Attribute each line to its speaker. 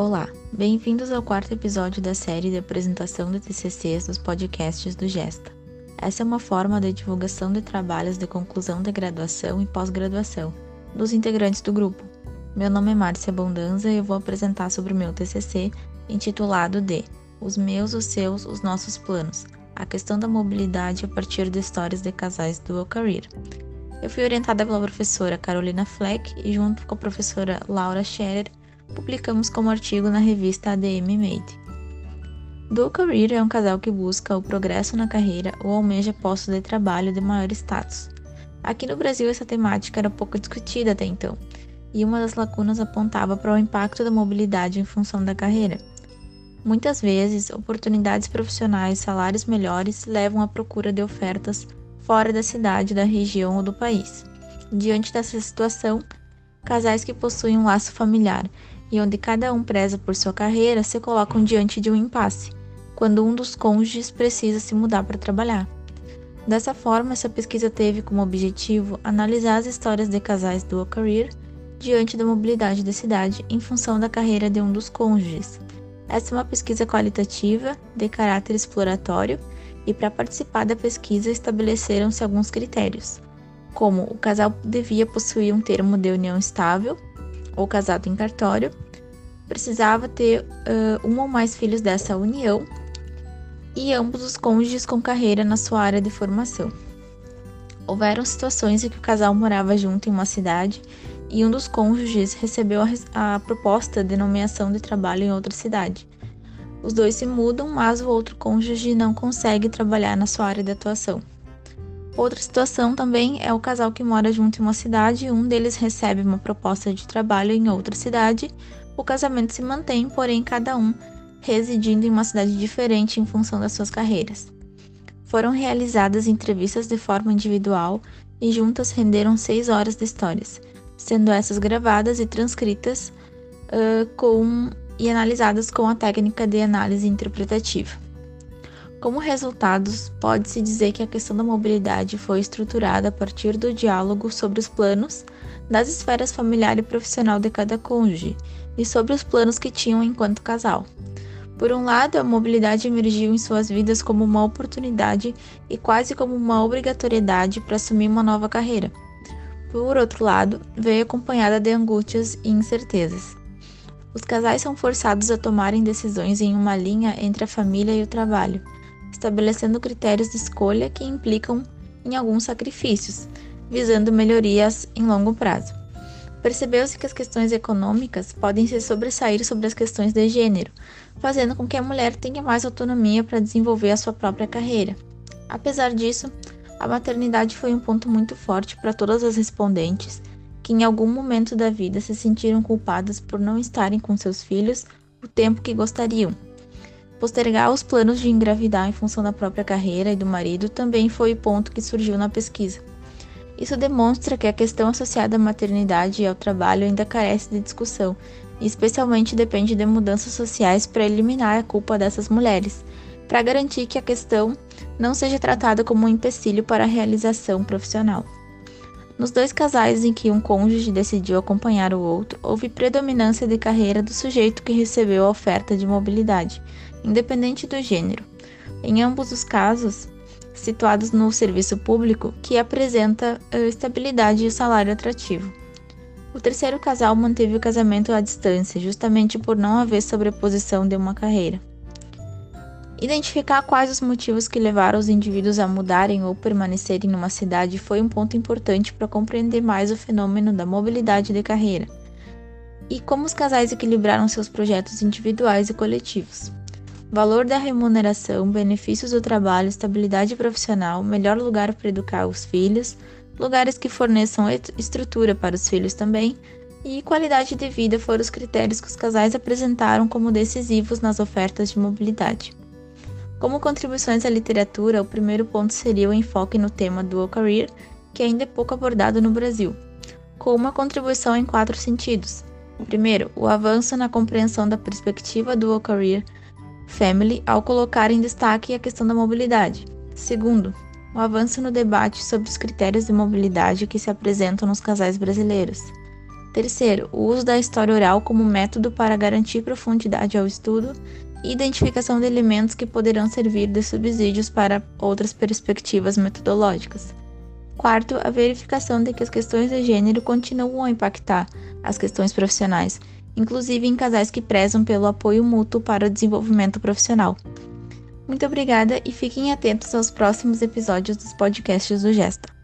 Speaker 1: Olá, bem-vindos ao quarto episódio da série de apresentação de TCCs dos podcasts do Gesta. Essa é uma forma de divulgação de trabalhos de conclusão de graduação e pós-graduação dos integrantes do grupo. Meu nome é Márcia Bondanza e eu vou apresentar sobre o meu TCC intitulado de Os meus, os seus, os nossos planos. A questão da mobilidade a partir de histórias de casais dual career. Eu fui orientada pela professora Carolina Fleck e junto com a professora Laura Scherer publicamos como artigo na revista ADM Made. Dual Career é um casal que busca o progresso na carreira ou almeja postos de trabalho de maior status. Aqui no Brasil, essa temática era pouco discutida até então, e uma das lacunas apontava para o impacto da mobilidade em função da carreira. Muitas vezes, oportunidades profissionais e salários melhores levam à procura de ofertas fora da cidade, da região ou do país. Diante dessa situação, casais que possuem um laço familiar e onde cada um preza por sua carreira se colocam diante de um impasse, quando um dos cônjuges precisa se mudar para trabalhar. Dessa forma, essa pesquisa teve como objetivo analisar as histórias de casais dual career diante da mobilidade da cidade em função da carreira de um dos cônjuges. Essa é uma pesquisa qualitativa, de caráter exploratório, e para participar da pesquisa estabeleceram-se alguns critérios, como o casal devia possuir um termo de união estável, ou casado em cartório, precisava ter uh, um ou mais filhos dessa união e ambos os cônjuges com carreira na sua área de formação. Houveram situações em que o casal morava junto em uma cidade e um dos cônjuges recebeu a, a proposta de nomeação de trabalho em outra cidade. Os dois se mudam, mas o outro cônjuge não consegue trabalhar na sua área de atuação. Outra situação também é o casal que mora junto em uma cidade um deles recebe uma proposta de trabalho em outra cidade. O casamento se mantém, porém cada um residindo em uma cidade diferente em função das suas carreiras. Foram realizadas entrevistas de forma individual e juntas renderam seis horas de histórias, sendo essas gravadas e transcritas uh, com, e analisadas com a técnica de análise interpretativa. Como resultados, pode-se dizer que a questão da mobilidade foi estruturada a partir do diálogo sobre os planos das esferas familiar e profissional de cada cônjuge e sobre os planos que tinham enquanto casal. Por um lado, a mobilidade emergiu em suas vidas como uma oportunidade e quase como uma obrigatoriedade para assumir uma nova carreira. Por outro lado, veio acompanhada de angústias e incertezas. Os casais são forçados a tomarem decisões em uma linha entre a família e o trabalho estabelecendo critérios de escolha que implicam em alguns sacrifícios, visando melhorias em longo prazo. Percebeu-se que as questões econômicas podem se sobressair sobre as questões de gênero, fazendo com que a mulher tenha mais autonomia para desenvolver a sua própria carreira. Apesar disso, a maternidade foi um ponto muito forte para todas as respondentes, que em algum momento da vida se sentiram culpadas por não estarem com seus filhos o tempo que gostariam, Postergar os planos de engravidar em função da própria carreira e do marido também foi o ponto que surgiu na pesquisa. Isso demonstra que a questão associada à maternidade e ao trabalho ainda carece de discussão, e especialmente depende de mudanças sociais para eliminar a culpa dessas mulheres, para garantir que a questão não seja tratada como um empecilho para a realização profissional. Nos dois casais em que um cônjuge decidiu acompanhar o outro, houve predominância de carreira do sujeito que recebeu a oferta de mobilidade, independente do gênero. Em ambos os casos, situados no serviço público, que apresenta estabilidade e salário atrativo. O terceiro casal manteve o casamento à distância, justamente por não haver sobreposição de uma carreira. Identificar quais os motivos que levaram os indivíduos a mudarem ou permanecerem numa cidade foi um ponto importante para compreender mais o fenômeno da mobilidade de carreira e como os casais equilibraram seus projetos individuais e coletivos. Valor da remuneração, benefícios do trabalho, estabilidade profissional, melhor lugar para educar os filhos, lugares que forneçam estrutura para os filhos também, e qualidade de vida foram os critérios que os casais apresentaram como decisivos nas ofertas de mobilidade. Como contribuições à literatura, o primeiro ponto seria o enfoque no tema dual career, que ainda é pouco abordado no Brasil, com uma contribuição em quatro sentidos. Primeiro, o avanço na compreensão da perspectiva dual career family ao colocar em destaque a questão da mobilidade. Segundo, o avanço no debate sobre os critérios de mobilidade que se apresentam nos casais brasileiros. Terceiro, o uso da história oral como método para garantir profundidade ao estudo identificação de elementos que poderão servir de subsídios para outras perspectivas metodológicas. Quarto, a verificação de que as questões de gênero continuam a impactar as questões profissionais, inclusive em casais que prezam pelo apoio mútuo para o desenvolvimento profissional. Muito obrigada e fiquem atentos aos próximos episódios dos podcasts do Gesta.